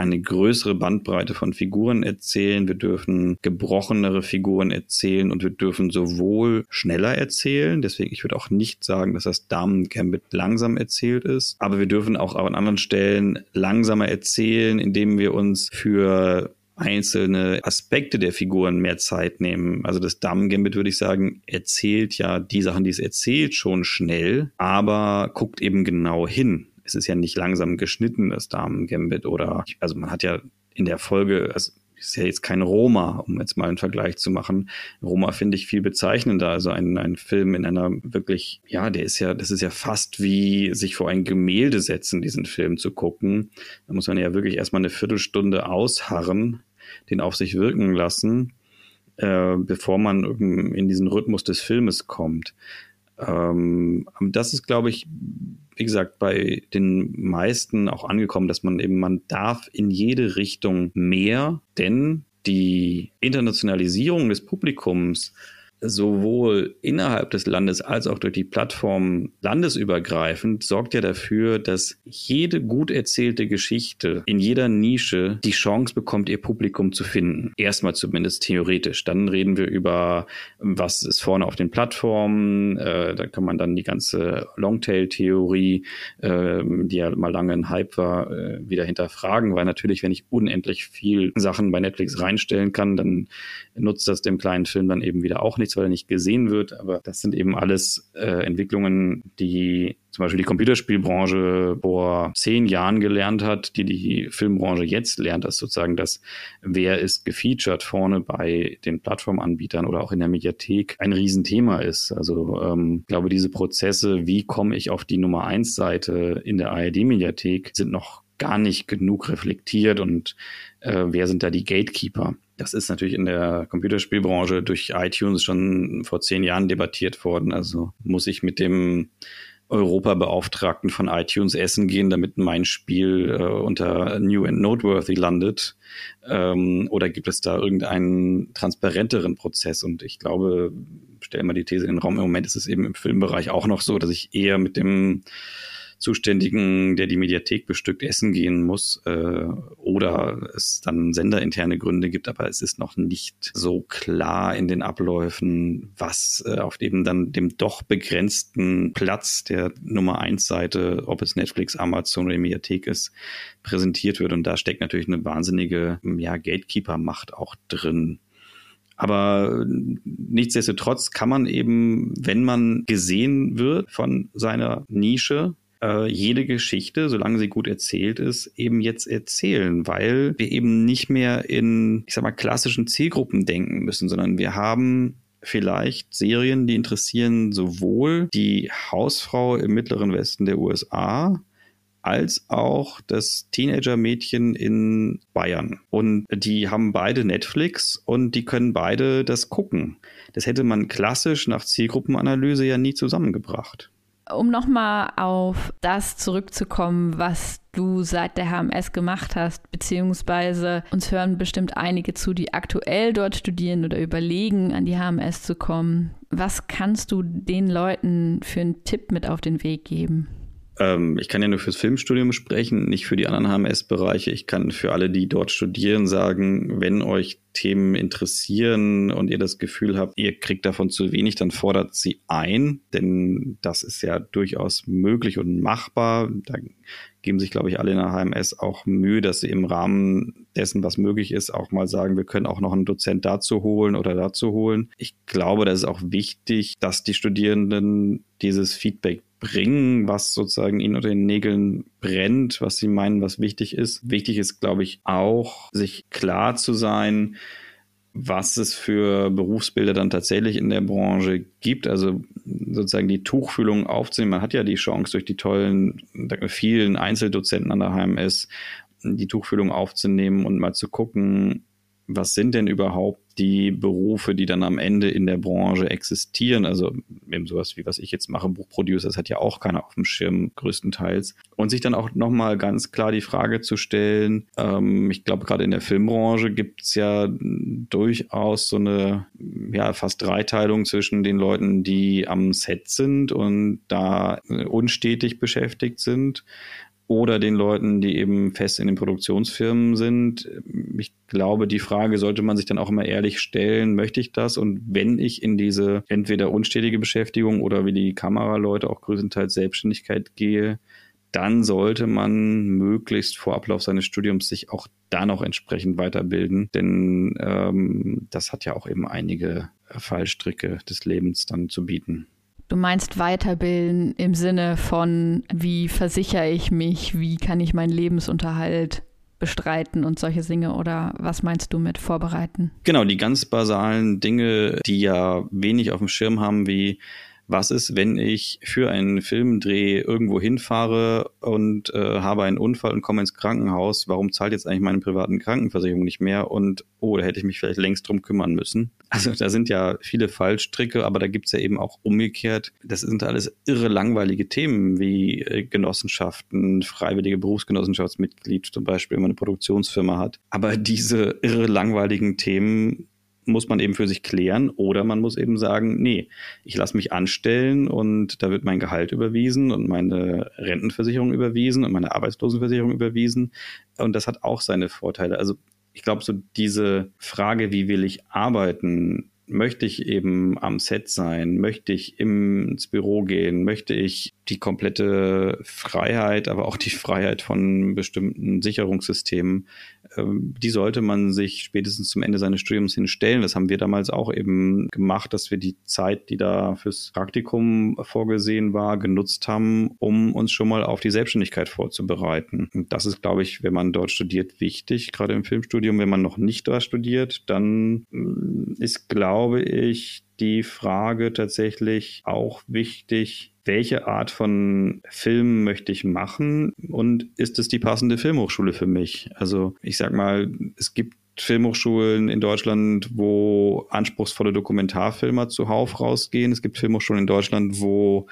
eine größere Bandbreite von Figuren erzählen, wir dürfen gebrochenere Figuren erzählen und wir dürfen sowohl schneller erzählen, deswegen ich würde auch nicht sagen, dass das Damen-Gambit langsam erzählt ist, aber wir dürfen auch an anderen Stellen langsamer erzählen, indem wir uns für einzelne Aspekte der Figuren mehr Zeit nehmen. Also das Damen-Gambit, würde ich sagen, erzählt ja die Sachen, die es erzählt, schon schnell, aber guckt eben genau hin es ist ja nicht langsam geschnitten, das Damen-Gambit oder, also man hat ja in der Folge, also ist ja jetzt kein Roma, um jetzt mal einen Vergleich zu machen. Roma finde ich viel bezeichnender. Also ein, ein Film in einer wirklich, ja, der ist ja, das ist ja fast wie sich vor ein Gemälde setzen, diesen Film zu gucken. Da muss man ja wirklich erstmal eine Viertelstunde ausharren, den auf sich wirken lassen, äh, bevor man in diesen Rhythmus des Filmes kommt. Ähm, das ist, glaube ich, wie gesagt, bei den meisten auch angekommen, dass man eben, man darf in jede Richtung mehr, denn die Internationalisierung des Publikums sowohl innerhalb des Landes als auch durch die Plattform landesübergreifend sorgt ja dafür, dass jede gut erzählte Geschichte in jeder Nische die Chance bekommt, ihr Publikum zu finden. Erstmal zumindest theoretisch. Dann reden wir über, was ist vorne auf den Plattformen. Äh, da kann man dann die ganze Longtail-Theorie, äh, die ja mal lange ein Hype war, äh, wieder hinterfragen, weil natürlich, wenn ich unendlich viel Sachen bei Netflix reinstellen kann, dann nutzt das dem kleinen Film dann eben wieder auch nichts, weil er nicht gesehen wird. Aber das sind eben alles äh, Entwicklungen, die zum Beispiel die Computerspielbranche vor zehn Jahren gelernt hat, die die Filmbranche jetzt lernt, dass sozusagen das, wer ist gefeatured vorne bei den Plattformanbietern oder auch in der Mediathek ein Riesenthema ist. Also ähm, ich glaube, diese Prozesse, wie komme ich auf die Nummer eins Seite in der ARD-Mediathek, sind noch gar nicht genug reflektiert und äh, wer sind da die Gatekeeper? Das ist natürlich in der Computerspielbranche durch iTunes schon vor zehn Jahren debattiert worden. Also muss ich mit dem Europabeauftragten von iTunes essen gehen, damit mein Spiel äh, unter New and Noteworthy landet? Ähm, oder gibt es da irgendeinen transparenteren Prozess? Und ich glaube, stellen wir die These in den Raum, im Moment ist es eben im Filmbereich auch noch so, dass ich eher mit dem Zuständigen, der die Mediathek bestückt, essen gehen muss äh, oder es dann senderinterne Gründe gibt, aber es ist noch nicht so klar in den Abläufen, was äh, auf eben dann dem doch begrenzten Platz der Nummer eins Seite, ob es Netflix, Amazon oder die Mediathek ist, präsentiert wird. Und da steckt natürlich eine wahnsinnige ja, Gatekeeper-Macht auch drin. Aber nichtsdestotrotz kann man eben, wenn man gesehen wird von seiner Nische, äh, jede Geschichte, solange sie gut erzählt ist, eben jetzt erzählen, weil wir eben nicht mehr in, ich sag mal, klassischen Zielgruppen denken müssen, sondern wir haben vielleicht Serien, die interessieren sowohl die Hausfrau im mittleren Westen der USA, als auch das Teenager-Mädchen in Bayern. Und die haben beide Netflix und die können beide das gucken. Das hätte man klassisch nach Zielgruppenanalyse ja nie zusammengebracht. Um nochmal auf das zurückzukommen, was du seit der HMS gemacht hast, beziehungsweise uns hören bestimmt einige zu, die aktuell dort studieren oder überlegen, an die HMS zu kommen. Was kannst du den Leuten für einen Tipp mit auf den Weg geben? Ähm, ich kann ja nur fürs Filmstudium sprechen, nicht für die anderen HMS-Bereiche. Ich kann für alle, die dort studieren, sagen, wenn euch Themen interessieren und ihr das Gefühl habt, ihr kriegt davon zu wenig, dann fordert sie ein, denn das ist ja durchaus möglich und machbar. Da geben sich, glaube ich, alle in der HMS auch Mühe, dass sie im Rahmen dessen, was möglich ist, auch mal sagen, wir können auch noch einen Dozent dazu holen oder dazu holen. Ich glaube, das ist auch wichtig, dass die Studierenden dieses Feedback bringen, was sozusagen ihnen unter den Nägeln brennt, was sie meinen, was wichtig ist. Wichtig ist, glaube ich, auch, sich klar zu sein, was es für Berufsbilder dann tatsächlich in der Branche gibt. Also sozusagen die Tuchfühlung aufzunehmen. Man hat ja die Chance durch die tollen, vielen Einzeldozenten an der HMS, die Tuchfühlung aufzunehmen und mal zu gucken, was sind denn überhaupt die Berufe, die dann am Ende in der Branche existieren? Also eben sowas wie was ich jetzt mache, Buchproducer, das hat ja auch keiner auf dem Schirm größtenteils. Und sich dann auch nochmal ganz klar die Frage zu stellen, ähm, ich glaube gerade in der Filmbranche gibt es ja durchaus so eine ja fast Dreiteilung zwischen den Leuten, die am Set sind und da unstetig beschäftigt sind oder den Leuten, die eben fest in den Produktionsfirmen sind. Ich glaube, die Frage sollte man sich dann auch immer ehrlich stellen, möchte ich das? Und wenn ich in diese entweder unstetige Beschäftigung oder wie die Kameraleute auch größtenteils Selbstständigkeit gehe, dann sollte man möglichst vor Ablauf seines Studiums sich auch da noch entsprechend weiterbilden, denn ähm, das hat ja auch eben einige Fallstricke des Lebens dann zu bieten. Du meinst weiterbilden im Sinne von, wie versichere ich mich, wie kann ich meinen Lebensunterhalt bestreiten und solche Dinge oder was meinst du mit vorbereiten? Genau, die ganz basalen Dinge, die ja wenig auf dem Schirm haben, wie was ist, wenn ich für einen Filmdreh irgendwo hinfahre und äh, habe einen Unfall und komme ins Krankenhaus? Warum zahlt jetzt eigentlich meine privaten Krankenversicherung nicht mehr? Und oh, da hätte ich mich vielleicht längst drum kümmern müssen. Also da sind ja viele Fallstricke, aber da gibt's ja eben auch umgekehrt. Das sind alles irre langweilige Themen wie äh, Genossenschaften, freiwillige Berufsgenossenschaftsmitglied zum Beispiel, wenn man eine Produktionsfirma hat. Aber diese irre langweiligen Themen muss man eben für sich klären oder man muss eben sagen, nee, ich lasse mich anstellen und da wird mein Gehalt überwiesen und meine Rentenversicherung überwiesen und meine Arbeitslosenversicherung überwiesen und das hat auch seine Vorteile. Also ich glaube, so diese Frage, wie will ich arbeiten, möchte ich eben am Set sein, möchte ich ins Büro gehen, möchte ich die komplette Freiheit, aber auch die Freiheit von bestimmten Sicherungssystemen ähm, die sollte man sich spätestens zum Ende seines Studiums hinstellen. Das haben wir damals auch eben gemacht, dass wir die Zeit, die da fürs Praktikum vorgesehen war, genutzt haben, um uns schon mal auf die Selbstständigkeit vorzubereiten. Und das ist, glaube ich, wenn man dort studiert, wichtig, gerade im Filmstudium. Wenn man noch nicht da studiert, dann mm, ist, glaube ich, die Frage tatsächlich auch wichtig, welche Art von Film möchte ich machen und ist es die passende Filmhochschule für mich? Also ich sag mal, es gibt Filmhochschulen in Deutschland, wo anspruchsvolle Dokumentarfilmer zuhauf rausgehen. Es gibt Filmhochschulen in Deutschland, wo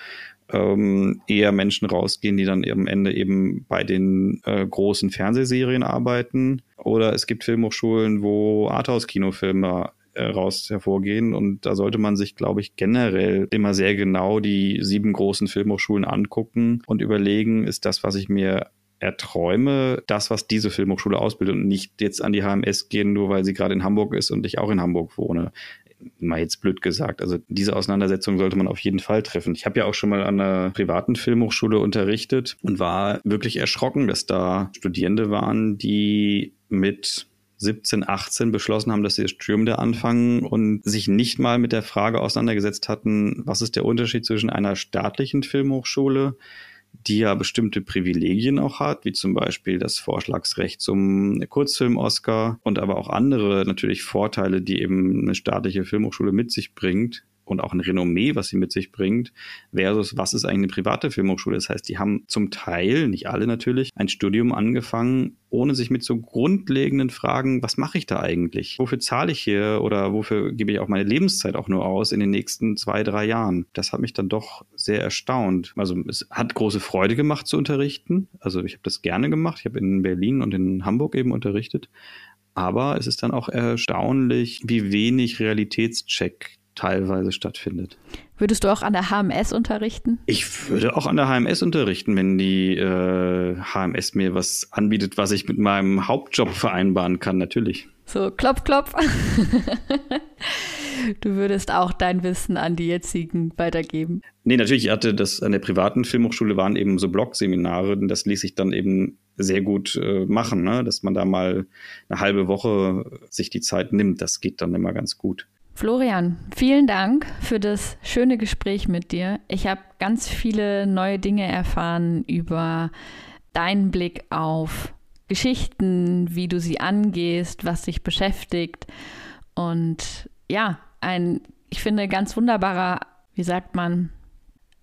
ähm, eher Menschen rausgehen, die dann am Ende eben bei den äh, großen Fernsehserien arbeiten. Oder es gibt Filmhochschulen, wo Arthouse-Kinofilmer raus hervorgehen. Und da sollte man sich, glaube ich, generell immer sehr genau die sieben großen Filmhochschulen angucken und überlegen, ist das, was ich mir erträume, das, was diese Filmhochschule ausbildet und nicht jetzt an die HMS gehen, nur weil sie gerade in Hamburg ist und ich auch in Hamburg wohne. Mal jetzt blöd gesagt. Also diese Auseinandersetzung sollte man auf jeden Fall treffen. Ich habe ja auch schon mal an einer privaten Filmhochschule unterrichtet und war wirklich erschrocken, dass da Studierende waren, die mit 17, 18 beschlossen haben, dass sie das Studium da anfangen und sich nicht mal mit der Frage auseinandergesetzt hatten, was ist der Unterschied zwischen einer staatlichen Filmhochschule, die ja bestimmte Privilegien auch hat, wie zum Beispiel das Vorschlagsrecht zum Kurzfilm-Oscar und aber auch andere natürlich Vorteile, die eben eine staatliche Filmhochschule mit sich bringt, und auch ein Renommee, was sie mit sich bringt, versus was ist eigentlich eine private Filmhochschule. Das heißt, die haben zum Teil, nicht alle natürlich, ein Studium angefangen, ohne sich mit so grundlegenden Fragen, was mache ich da eigentlich? Wofür zahle ich hier oder wofür gebe ich auch meine Lebenszeit auch nur aus in den nächsten zwei, drei Jahren? Das hat mich dann doch sehr erstaunt. Also es hat große Freude gemacht zu unterrichten. Also ich habe das gerne gemacht. Ich habe in Berlin und in Hamburg eben unterrichtet. Aber es ist dann auch erstaunlich, wie wenig Realitätscheck teilweise stattfindet. Würdest du auch an der HMS unterrichten? Ich würde auch an der HMS unterrichten, wenn die äh, HMS mir was anbietet, was ich mit meinem Hauptjob vereinbaren kann, natürlich. So, klopf, klopf. du würdest auch dein Wissen an die jetzigen weitergeben. Nee, natürlich, ich hatte das an der privaten Filmhochschule waren eben so Blogseminare, und das ließ sich dann eben sehr gut äh, machen, ne? dass man da mal eine halbe Woche sich die Zeit nimmt. Das geht dann immer ganz gut. Florian, vielen Dank für das schöne Gespräch mit dir. Ich habe ganz viele neue Dinge erfahren über deinen Blick auf Geschichten, wie du sie angehst, was dich beschäftigt. Und ja, ein, ich finde, ganz wunderbarer, wie sagt man,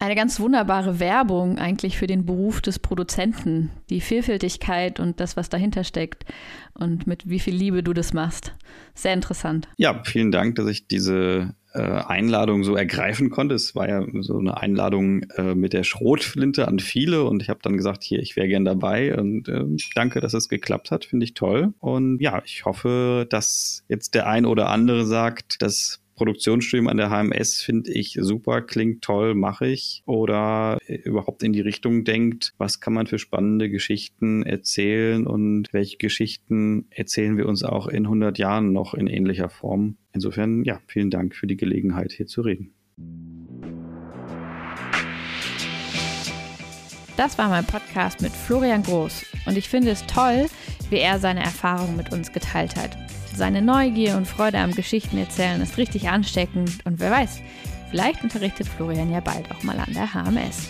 eine ganz wunderbare Werbung eigentlich für den Beruf des Produzenten. Die Vielfältigkeit und das, was dahinter steckt und mit wie viel Liebe du das machst. Sehr interessant. Ja, vielen Dank, dass ich diese äh, Einladung so ergreifen konnte. Es war ja so eine Einladung äh, mit der Schrotflinte an viele und ich habe dann gesagt, hier, ich wäre gern dabei und äh, danke, dass es geklappt hat, finde ich toll. Und ja, ich hoffe, dass jetzt der ein oder andere sagt, dass Produktionsstudium an der HMS finde ich super, klingt toll, mache ich. Oder überhaupt in die Richtung denkt, was kann man für spannende Geschichten erzählen und welche Geschichten erzählen wir uns auch in 100 Jahren noch in ähnlicher Form. Insofern, ja, vielen Dank für die Gelegenheit, hier zu reden. Das war mein Podcast mit Florian Groß und ich finde es toll, wie er seine Erfahrungen mit uns geteilt hat. Seine Neugier und Freude am Geschichtenerzählen ist richtig ansteckend und wer weiß, vielleicht unterrichtet Florian ja bald auch mal an der HMS.